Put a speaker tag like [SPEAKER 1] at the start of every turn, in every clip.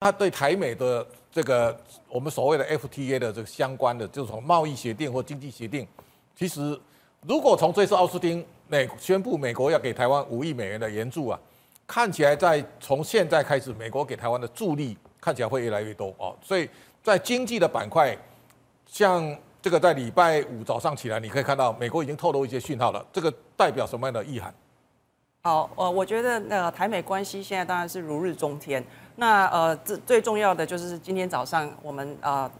[SPEAKER 1] 他对台美的这个我们所谓的 FTA 的这个相关的这种贸易协定或经济协定，其实如果从这次奥斯汀美宣布美国要给台湾五亿美元的援助啊，看起来在从现在开始，美国给台湾的助力看起来会越来越多哦。所以在经济的板块，像这个在礼拜五早上起来，你可以看到美国已经透露一些讯号了，这个代表什么样的意涵？
[SPEAKER 2] 好，呃，我觉得那个台美关系现在当然是如日中天。那呃，最最重要的就是今天早上我们啊、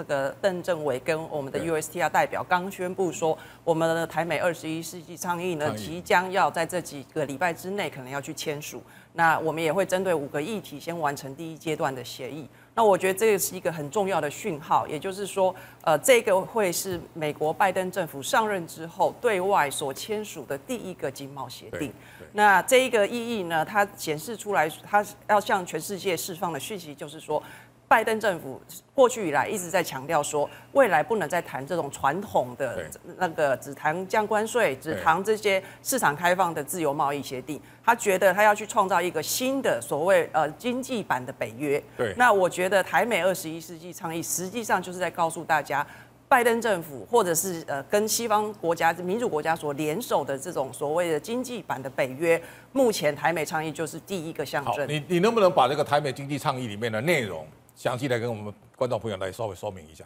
[SPEAKER 2] 这个邓政委跟我们的 USTR 代表刚宣布说，我们的台美二十一世纪倡议呢，即将要在这几个礼拜之内可能要去签署。那我们也会针对五个议题先完成第一阶段的协议。那我觉得这个是一个很重要的讯号，也就是说，呃，这个会是美国拜登政府上任之后对外所签署的第一个经贸协定。那这一个意义呢，它显示出来，它要向全世界释放的讯息就是说。拜登政府过去以来一直在强调说，未来不能再谈这种传统的那个只谈降关税、只谈这些市场开放的自由贸易协定。他觉得他要去创造一个新的所谓呃经济版的北约。对。那我觉得台美二十一世纪倡议实际上就是在告诉大家，拜登政府或者是呃跟西方国家、民主国家所联手的这种所谓的经济版的北约，目前台美倡议就是第一个象征。
[SPEAKER 1] 你你能不能把这个台美经济倡议里面的内容？详细来跟我们观众朋友来稍微说明一下。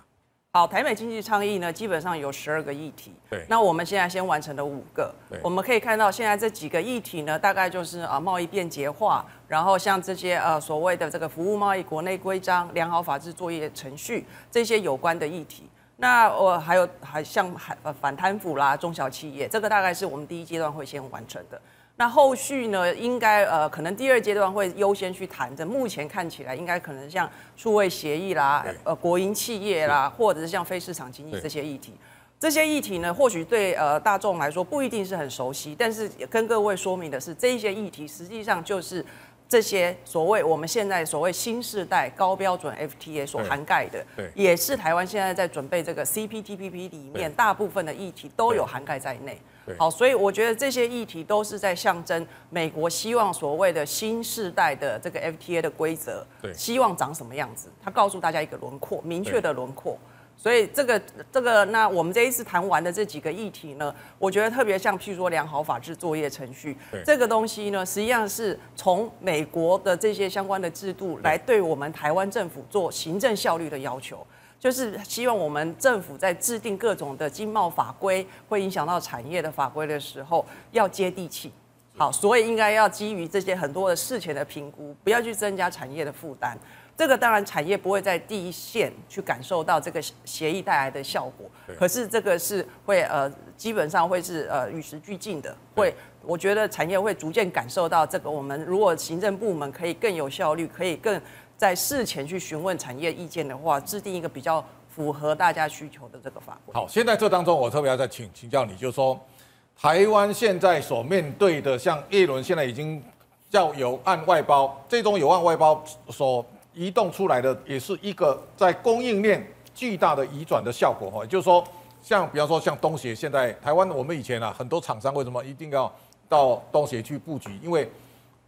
[SPEAKER 2] 好，台美经济倡议呢，基本上有十二个议题。对。那我们现在先完成了五个。对。我们可以看到，现在这几个议题呢，大概就是啊贸易便捷化，然后像这些呃所谓的这个服务贸易国内规章、良好法制作业程序这些有关的议题。那我还有还像反反贪腐啦、中小企业，这个大概是我们第一阶段会先完成的。那后续呢，应该呃，可能第二阶段会优先去谈的。目前看起来，应该可能像数位协议啦，呃，国营企业啦，或者是像非市场经济这些议题。这些议题呢，或许对呃大众来说不一定是很熟悉，但是跟各位说明的是，这一些议题实际上就是这些所谓我们现在所谓新世代高标准 FTA 所涵盖的，对，也是台湾现在在准备这个 CPTPP 里面大部分的议题都有涵盖在内。好，所以我觉得这些议题都是在象征美国希望所谓的新世代的这个 FTA 的规则，希望长什么样子？他告诉大家一个轮廓，明确的轮廓。所以这个这个，那我们这一次谈完的这几个议题呢，我觉得特别像譬如说良好法治作业程序，这个东西呢，实际上是从美国的这些相关的制度来对我们台湾政府做行政效率的要求。就是希望我们政府在制定各种的经贸法规，会影响到产业的法规的时候，要接地气。好，所以应该要基于这些很多的事前的评估，不要去增加产业的负担。这个当然产业不会在第一线去感受到这个协议带来的效果，可是这个是会呃基本上会是呃与时俱进的。会，我觉得产业会逐渐感受到这个。我们如果行政部门可以更有效率，可以更。在事前去询问产业意见的话，制定一个比较符合大家需求的这个法规。
[SPEAKER 1] 好，现在这当中我特别要再请请教你，就是说，台湾现在所面对的，像叶伦现在已经叫有案外包，这种有案外包所移动出来的，也是一个在供应链巨大的移转的效果哈。也就是说，像比方说像东协，现在台湾我们以前啊，很多厂商为什么一定要到东协去布局？因为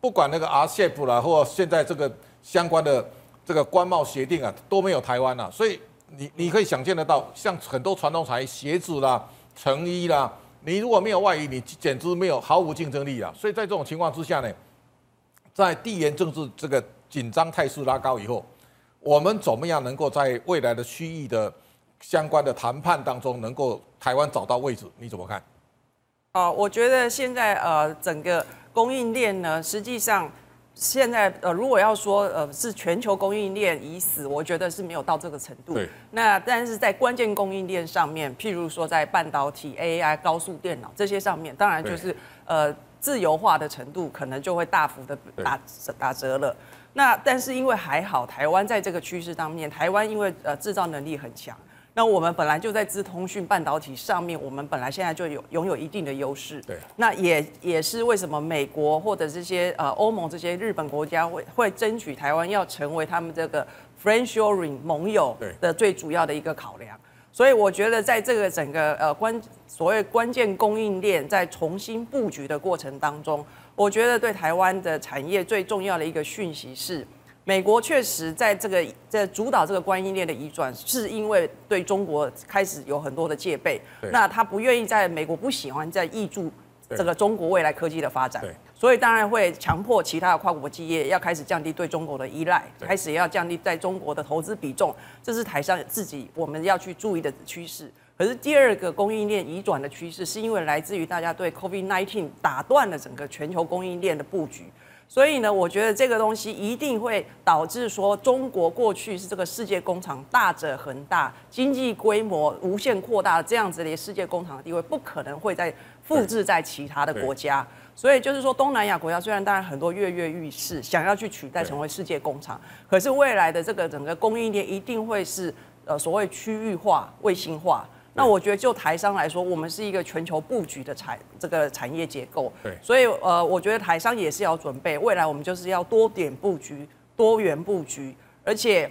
[SPEAKER 1] 不管那个 RCEP 啦，或现在这个。相关的这个关贸协定啊都没有台湾啊，所以你你可以想见得到，像很多传统产业，鞋子啦、成衣啦，你如果没有外移，你简直没有毫无竞争力啊。所以在这种情况之下呢，在地缘政治这个紧张态势拉高以后，我们怎么样能够在未来的区域的相关的谈判当中，能够台湾找到位置？你怎么看？
[SPEAKER 2] 哦，我觉得现在呃整个供应链呢，实际上。现在呃，如果要说呃是全球供应链已死，我觉得是没有到这个程度。对。那但是在关键供应链上面，譬如说在半导体、AI、高速电脑这些上面，当然就是呃自由化的程度可能就会大幅的打打折了。那但是因为还好，台湾在这个趋势当面，台湾因为呃制造能力很强。那我们本来就在资通讯半导体上面，我们本来现在就有拥有一定的优势。对。那也也是为什么美国或者这些呃欧盟这些日本国家会会争取台湾要成为他们这个 friendshoring 盟友的最主要的一个考量。所以我觉得在这个整个呃关所谓关键供应链在重新布局的过程当中，我觉得对台湾的产业最重要的一个讯息是。美国确实在这个在主导这个供应链的移转，是因为对中国开始有很多的戒备。那他不愿意在美国不喜欢在挹注这个中国未来科技的发展，所以当然会强迫其他的跨国企业要开始降低对中国的依赖，开始要降低在中国的投资比重，这是台商自己我们要去注意的趋势。可是第二个供应链移转的趋势，是因为来自于大家对 COVID-19 打断了整个全球供应链的布局。所以呢，我觉得这个东西一定会导致说，中国过去是这个世界工厂大者恒大，经济规模无限扩大这样子的世界工厂的地位，不可能会再复制在其他的国家。所以就是说，东南亚国家虽然当然很多跃跃欲试，想要去取代成为世界工厂，可是未来的这个整个供应链一定会是呃所谓区域化、卫星化。那我觉得，就台商来说，我们是一个全球布局的产这个产业结构。对。所以呃，我觉得台商也是要准备，未来我们就是要多点布局、多元布局。而且，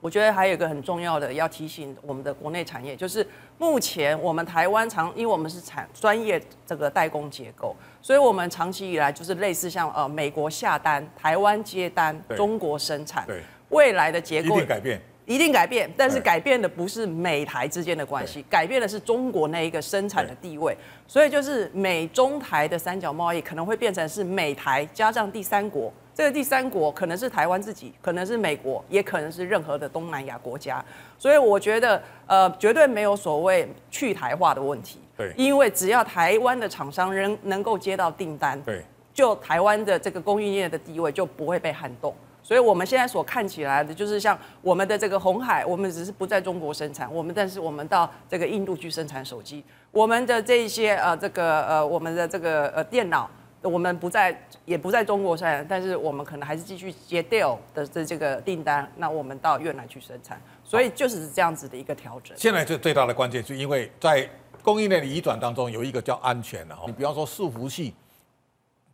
[SPEAKER 2] 我觉得还有一个很重要的要提醒我们的国内产业，就是目前我们台湾长，因为我们是产专业这个代工结构，所以我们长期以来就是类似像呃美国下单、台湾接单、中国生产。对。未来的结构
[SPEAKER 1] 一定改变。
[SPEAKER 2] 一定改变，但是改变的不是美台之间的关系，改变的是中国那一个生产的地位。所以就是美中台的三角贸易可能会变成是美台加上第三国，这个第三国可能是台湾自己，可能是美国，也可能是任何的东南亚国家。所以我觉得，呃，绝对没有所谓去台化的问题。对，因为只要台湾的厂商仍能够接到订单，对，就台湾的这个供应链的地位就不会被撼动。所以我们现在所看起来的，就是像我们的这个红海，我们只是不在中国生产，我们但是我们到这个印度去生产手机，我们的这一些呃这个呃我们的这个呃电脑，我们不在也不在中国生产，但是我们可能还是继续接 Dell 的这这个订单，那我们到越南去生产，所以就是这样子的一个调整。
[SPEAKER 1] 现在最最大的关键是因为在供应链的移转当中有一个叫安全的哈，你比方说伺服器，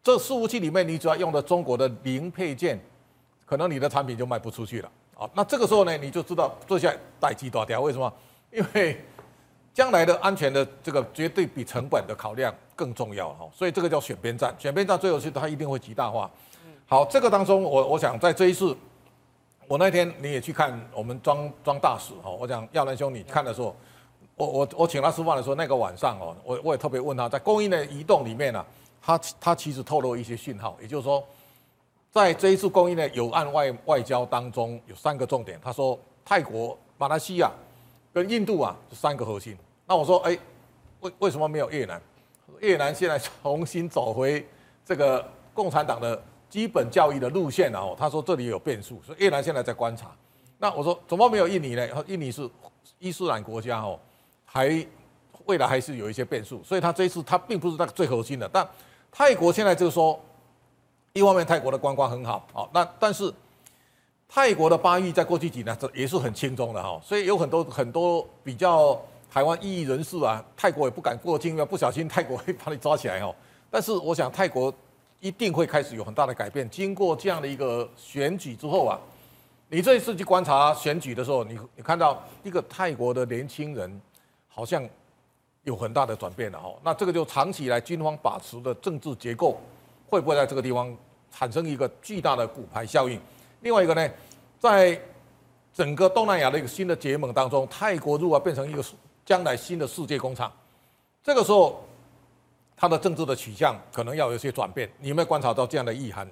[SPEAKER 1] 这伺服器里面你只要用的中国的零配件。可能你的产品就卖不出去了啊！那这个时候呢，你就知道这下待机多少条？为什么？因为将来的安全的这个绝对比成本的考量更重要哈。所以这个叫选边站，选边站最后是它一定会极大化。好，这个当中我我想在这一次，我那天你也去看我们庄庄大使哈。我讲亚南兄，你看的时候，我我我请他吃饭的时候，那个晚上哦，我我也特别问他在供应的移动里面呢，他他其实透露一些讯号，也就是说。在这一次供应链友岸外外交当中，有三个重点。他说，泰国、马来西亚跟印度啊，这三个核心。那我说，哎，为为什么没有越南？越南现在重新走回这个共产党的基本教育的路线了哦。他说这里有变数，所以越南现在在观察。那我说，怎么没有印尼呢？印尼是伊斯兰国家哦，还未来还是有一些变数。所以他这一次他并不是那个最核心的。但泰国现在就是说。一方面，泰国的观光很好，好，那但是泰国的巴育在过去几年这也是很轻松的哈，所以有很多很多比较台湾异议人士啊，泰国也不敢过境，因为不小心泰国会把你抓起来哦。但是我想泰国一定会开始有很大的改变，经过这样的一个选举之后啊，你这一次去观察选举的时候，你你看到一个泰国的年轻人好像有很大的转变了哈，那这个就长期以来军方把持的政治结构。会不会在这个地方产生一个巨大的骨牌效应？另外一个呢，在整个东南亚的一个新的结盟当中，泰国如果变成一个将来新的世界工厂，这个时候它的政治的取向可能要有些转变。你有没有观察到这样的意涵？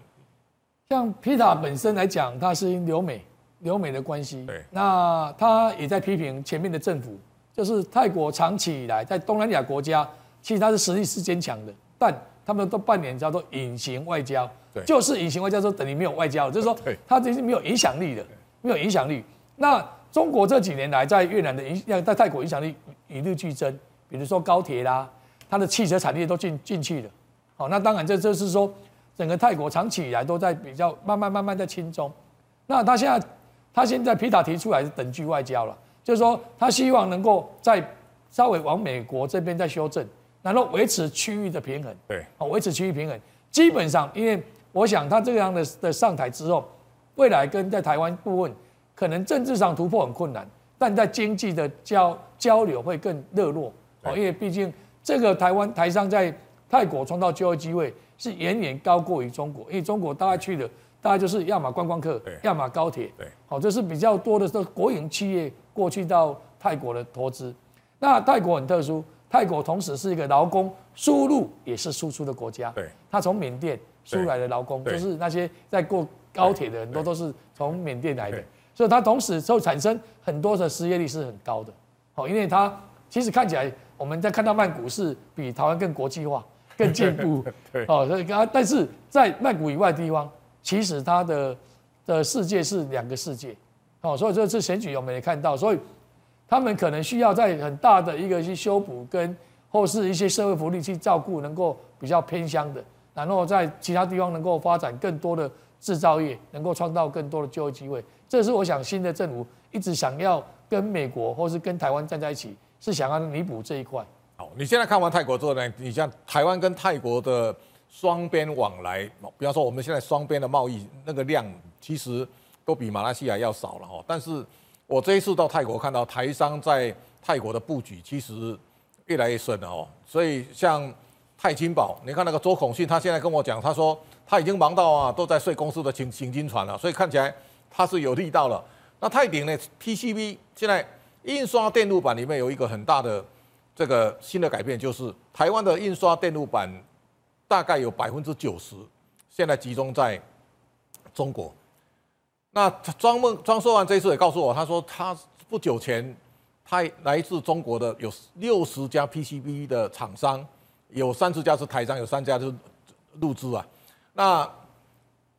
[SPEAKER 3] 像皮塔本身来讲，他是留美留美的关系，对，那他也在批评前面的政府，就是泰国长期以来在东南亚国家，其实他的实力是坚强的，但。他们都扮演叫做隐形外交，对，就是隐形外交，就等于没有外交，就是说，它这是没有影响力的，没有影响力。那中国这几年来在越南的影，在泰国影响力与日俱增，比如说高铁啦，它的汽车产业都进进去了。好，那当然这就是说，整个泰国长期以来都在比较慢慢慢慢在轻松。那他现在，他现在皮塔提出来是等距外交了，就是说他希望能够在稍微往美国这边再修正。然后维持区域的平衡，对，好，维持区域平衡。基本上，因为我想他这样的的上台之后，未来跟在台湾部分，可能政治上突破很困难，但在经济的交交流会更热络。哦，因为毕竟这个台湾台商在泰国创造就业机会是远远高过于中国，因为中国大概去的大概就是要么观光客，要么高铁，对，好，这是比较多的是国营企业过去到泰国的投资。那泰国很特殊，泰国同时是一个劳工输入也是输出的国家，对，它从缅甸输来的劳工，就是那些在过高铁的很多都是从缅甸来的，所以它同时就产生很多的失业率是很高的，好，因为它其实看起来我们在看到曼谷是比台湾更国际化、更进步，对，哦，所以啊，但是在曼谷以外的地方。其实它的的世界是两个世界，哦，所以这次选举我们也看到，所以他们可能需要在很大的一个去修补跟或是一些社会福利去照顾，能够比较偏乡的，然后在其他地方能够发展更多的制造业，能够创造更多的就业机会。这是我想新的政府一直想要跟美国或是跟台湾站在一起，是想要弥补这一块。
[SPEAKER 1] 好，你现在看完泰国之后呢？你像台湾跟泰国的。双边往来，比方说我们现在双边的贸易那个量，其实都比马来西亚要少了哈。但是我这一次到泰国看到台商在泰国的布局，其实越来越深了哦。所以像泰金宝，你看那个周孔信，他现在跟我讲，他说他已经忙到啊，都在睡公司的行行军船了。所以看起来他是有力道了。那泰鼎呢？PCB 现在印刷电路板里面有一个很大的这个新的改变，就是台湾的印刷电路板。大概有百分之九十，现在集中在中国。那庄梦庄说完这一次也告诉我，他说他不久前，他来自中国的有六十家 PCB 的厂商，有三十家是台商，有三家是入资啊。那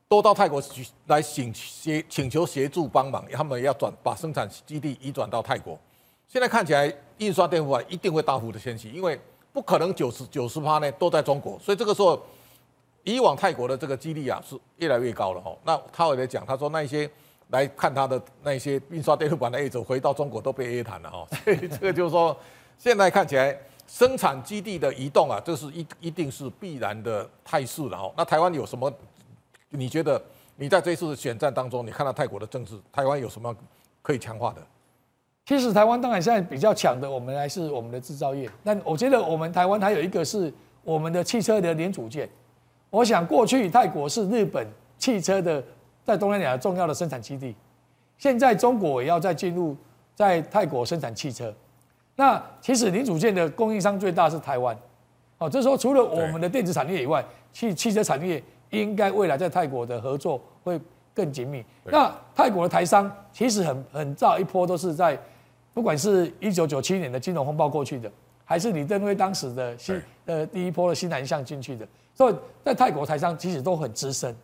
[SPEAKER 1] 都到泰国去来请协请求协助帮忙，他们要转把生产基地移转到泰国。现在看起来印刷电路板一定会大幅的迁徙，因为。不可能九十九十趴呢都在中国，所以这个时候，以往泰国的这个几率啊是越来越高了哈。那他也在讲，他说那些来看他的那些印刷电路板的业者回到中国都被 A 谈了哈。所以这个就是说，现在看起来生产基地的移动啊，这是一一定是必然的态势了哈。那台湾有什么？你觉得你在这次选战当中，你看到泰国的政治，台湾有什么可以强化的？
[SPEAKER 3] 其实台湾当然现在比较强的，我们还是我们的制造业。但我觉得我们台湾还有一个是我们的汽车的零组件。我想过去泰国是日本汽车的在东南亚重要的生产基地，现在中国也要再进入在泰国生产汽车。那其实零组件的供应商最大是台湾。哦，这时候除了我们的电子产业以外，汽汽车产业应该未来在泰国的合作会更紧密。那泰国的台商其实很很早一波都是在。不管是一九九七年的金融风暴过去的，还是李登辉当时的新呃第一波的新南向进去的，所以在泰国台商其实都很资深，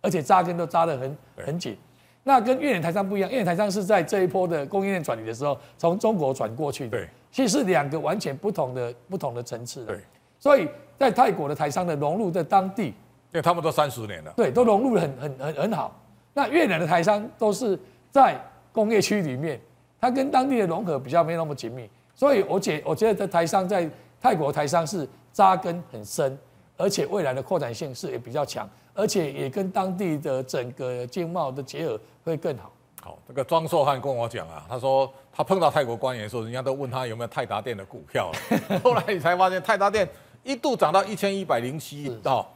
[SPEAKER 3] 而且扎根都扎得很很紧。那跟越南台商不一样，越南台商是在这一波的供应链转移的时候从中国转过去的，其实是两个完全不同的不同的层次的。所以在泰国的台商的融入在当地，
[SPEAKER 1] 因为他们都三十年了，
[SPEAKER 3] 对，都融入得很很很很好。那越南的台商都是在工业区里面。它跟当地的融合比较没那么紧密，所以我觉我觉得在台商在泰国台商是扎根很深，而且未来的扩展性是也比较强，而且也跟当地的整个经贸的结合会更好。
[SPEAKER 1] 好，这个庄硕汉跟我讲啊，他说他碰到泰国官员的时候，人家都问他有没有泰达电的股票，后来你才发现泰达电一度涨到一千一百零七亿哦，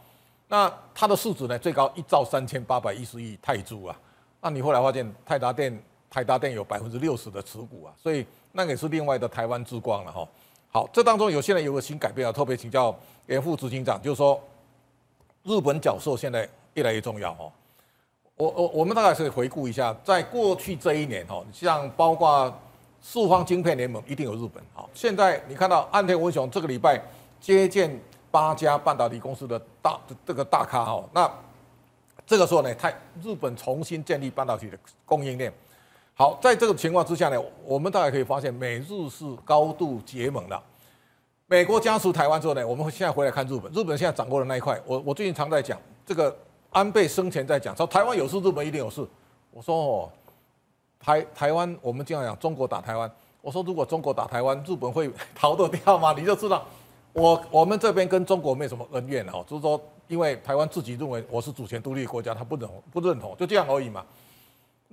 [SPEAKER 1] 那它的市值呢最高一兆三千八百一十亿泰铢啊，那你后来发现泰达电。泰达电有百分之六十的持股啊，所以那个也是另外的台湾之光了哈。好，这当中有现在有个新改变啊，特别请教严副执行长，就是说日本角色现在越来越重要哦。我我我们大概是回顾一下，在过去这一年哈，像包括四方晶片联盟一定有日本哈。现在你看到岸田文雄这个礼拜接见八家半导体公司的大这个大咖哈，那这个时候呢，他日本重新建立半导体的供应链。好，在这个情况之下呢，我们大家可以发现，美日是高度结盟的。美国加持台湾之后呢，我们现在回来看日本，日本现在掌握的那一块，我我最近常在讲，这个安倍生前在讲，说台湾有事，日本一定有事。我说哦，台台湾，我们经常讲中国打台湾，我说如果中国打台湾，日本会 逃得掉吗？你就知道，我我们这边跟中国没什么恩怨哦，就是说，因为台湾自己认为我是主权独立国家，他不认不认同，就这样而已嘛。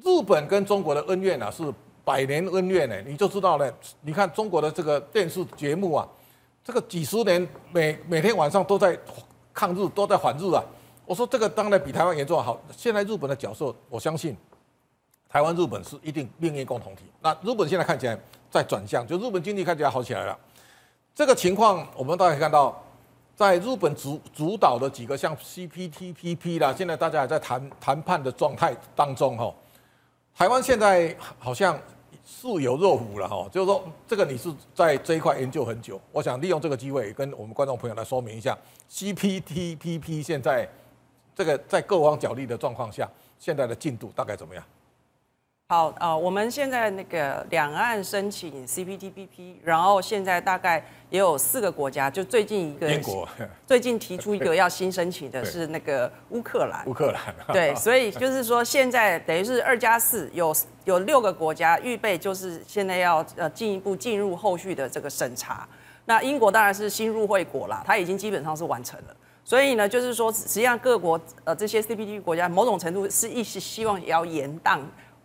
[SPEAKER 1] 日本跟中国的恩怨啊，是百年恩怨呢，你就知道呢。你看中国的这个电视节目啊，这个几十年每每天晚上都在抗日，都在反日啊。我说这个当然比台湾严重好。现在日本的角色，我相信台湾、日本是一定命运共同体。那日本现在看起来在转向，就日本经济看起来好起来了。这个情况，我们大家可以看到，在日本主主导的几个像 CPTPP 啦，现在大家还在谈谈判的状态当中哈。台湾现在好像似有若无了哈，就是说这个你是在这一块研究很久，我想利用这个机会跟我们观众朋友来说明一下 CPTPP 现在这个在各方角力的状况下，现在的进度大概怎么样？
[SPEAKER 2] 好，呃，我们现在那个两岸申请 CPTPP，然后现在大概也有四个国家，就最近一个
[SPEAKER 1] 英国，
[SPEAKER 2] 最近提出一个要新申请的是那个乌克兰，
[SPEAKER 1] 乌克兰，
[SPEAKER 2] 对，所以就是说现在等于是二加四，有有六个国家预备，就是现在要呃进一步进入后续的这个审查。那英国当然是新入会国啦，它已经基本上是完成了，所以呢，就是说实际上各国呃这些 CPTPP 国家某种程度是一直希望也要延宕。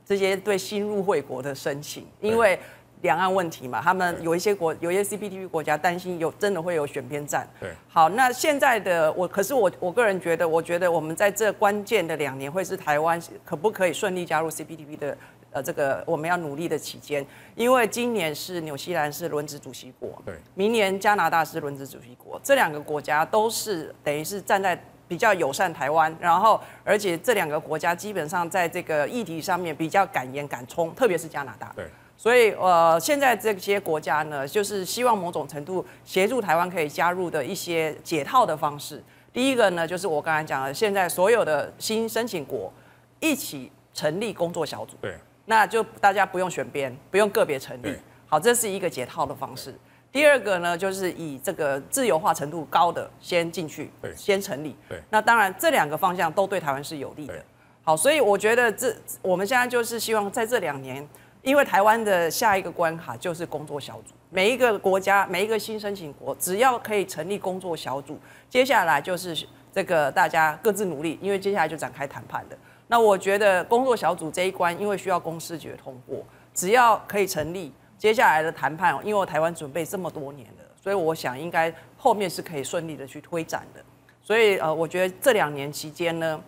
[SPEAKER 2] 这些对新入会国的申请，因为两岸问题嘛，他们有一些国，有一些 CPTPP 国家担心有真的会有选边站。
[SPEAKER 1] 对，
[SPEAKER 2] 好，那现在的我，可是我我个人觉得，我觉得我们在这关键的两年，会是台湾可不可以顺利加入 CPTPP 的呃这个我们要努力的期间，因为今年是纽西兰是轮值主席国，
[SPEAKER 1] 对，
[SPEAKER 2] 明年加拿大是轮值主席国，这两个国家都是等于是站在。比较友善台湾，然后而且这两个国家基本上在这个议题上面比较敢言敢冲，特别是加拿大。
[SPEAKER 1] 对，
[SPEAKER 2] 所以呃，现在这些国家呢，就是希望某种程度协助台湾可以加入的一些解套的方式。第一个呢，就是我刚才讲的，现在所有的新申请国一起成立工作小组，
[SPEAKER 1] 对，
[SPEAKER 2] 那就大家不用选边，不用个别成立。好，这是一个解套的方式。第二个呢，就是以这个自由化程度高的先进去，先成立。
[SPEAKER 1] 对，
[SPEAKER 2] 那当然这两个方向都对台湾是有利的。好，所以我觉得这我们现在就是希望在这两年，因为台湾的下一个关卡就是工作小组，每一个国家每一个新申请国，只要可以成立工作小组，接下来就是这个大家各自努力，因为接下来就展开谈判的。那我觉得工作小组这一关，因为需要公司决通过，只要可以成立。接下来的谈判，因为我台湾准备这么多年了，所以我想应该后面是可以顺利的去推展的。所以呃，我觉得这两年期间呢，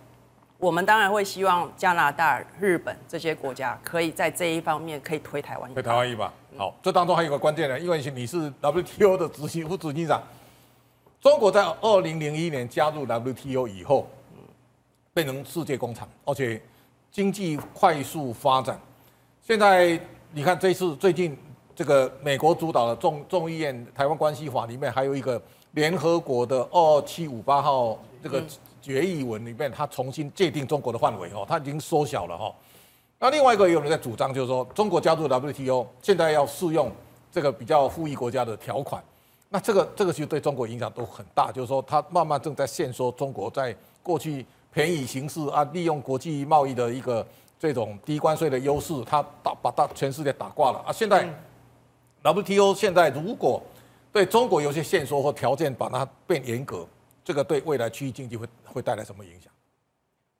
[SPEAKER 2] 我们当然会希望加拿大、日本这些国家可以在这一方面可以推台湾。
[SPEAKER 1] 推台湾一把。好，这当中还有个关键的，因为你是 WTO 的执行副执行长，中国在二零零一年加入 WTO 以后，变成世界工厂，而且经济快速发展，现在。你看，这次最近这个美国主导的众众议院台湾关系法里面，还有一个联合国的二七五八号这个决议文里面，它重新界定中国的范围哦，它已经缩小了哈。那另外一个也有人在主张，就是说中国加入 WTO，现在要适用这个比较富裕国家的条款，那这个这个其实对中国影响都很大，就是说它慢慢正在限缩中国在过去便宜行事啊，利用国际贸易的一个。这种低关税的优势，它打把大全世界打挂了啊！现在 WTO 现在如果对中国有些限缩或条件，把它变严格，这个对未来区域经济会会带来什么影响？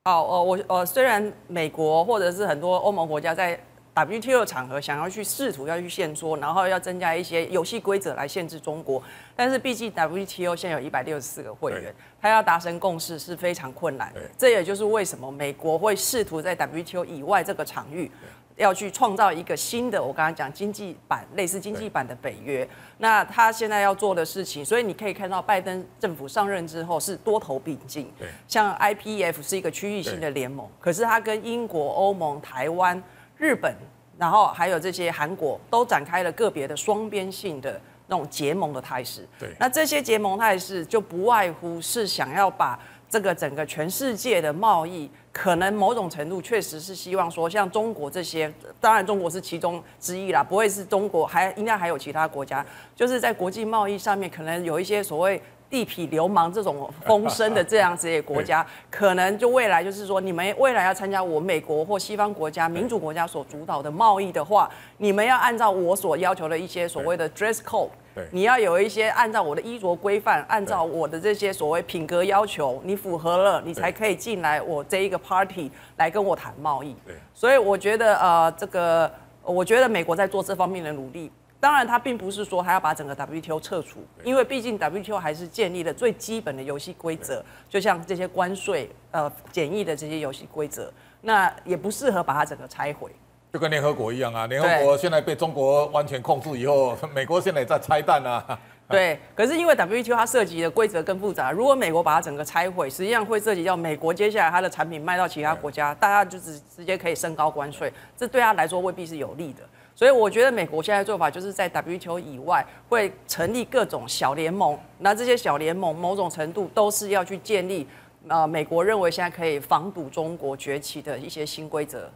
[SPEAKER 2] 好，呃，我呃，虽然美国或者是很多欧盟国家在 WTO 场合想要去试图要去限缩，然后要增加一些游戏规则来限制中国，但是毕竟 WTO 现在有一百六十四个会员，他要达成共识是非常困难的。这也就是为什么美国会试图在 WTO 以外这个场域要去创造一个新的，我刚刚讲经济版类似经济版的北约。那他现在要做的事情，所以你可以看到拜登政府上任之后是多头并进，像 IPEF 是一个区域性的联盟，可是他跟英国、欧盟、台湾。日本，然后还有这些韩国都展开了个别的双边性的那种结盟的态势。
[SPEAKER 1] 对，
[SPEAKER 2] 那这些结盟态势就不外乎是想要把这个整个全世界的贸易，可能某种程度确实是希望说，像中国这些，当然中国是其中之一啦，不会是中国，还应该还有其他国家，就是在国际贸易上面可能有一些所谓。地痞流氓这种风声的这样子的国家，可能就未来就是说，你们未来要参加我美国或西方国家民主国家所主导的贸易的话，你们要按照我所要求的一些所谓的 dress code，你要有一些按照我的衣着规范，按照我的这些所谓品格要求，你符合了，你才可以进来我这一个 party 来跟我谈贸易。所以我觉得呃，这个我觉得美国在做这方面的努力。当然，它并不是说还要把整个 WTO 撤除，因为毕竟 WTO 还是建立了最基本的游戏规则，就像这些关税、呃简易的这些游戏规则，那也不适合把它整个拆毁。
[SPEAKER 1] 就跟联合国一样啊，联合国现在被中国完全控制以后，美国现在也在拆弹啊。
[SPEAKER 2] 对，可是因为 WTO 它涉及的规则更复杂，如果美国把它整个拆毁，实际上会涉及到美国接下来它的产品卖到其他国家，大家就直直接可以升高关税，这对他来说未必是有利的。所以我觉得美国现在做法就是在 WTO 以外会成立各种小联盟，那这些小联盟某种程度都是要去建立，呃，美国认为现在可以防堵中国崛起的一些新规则。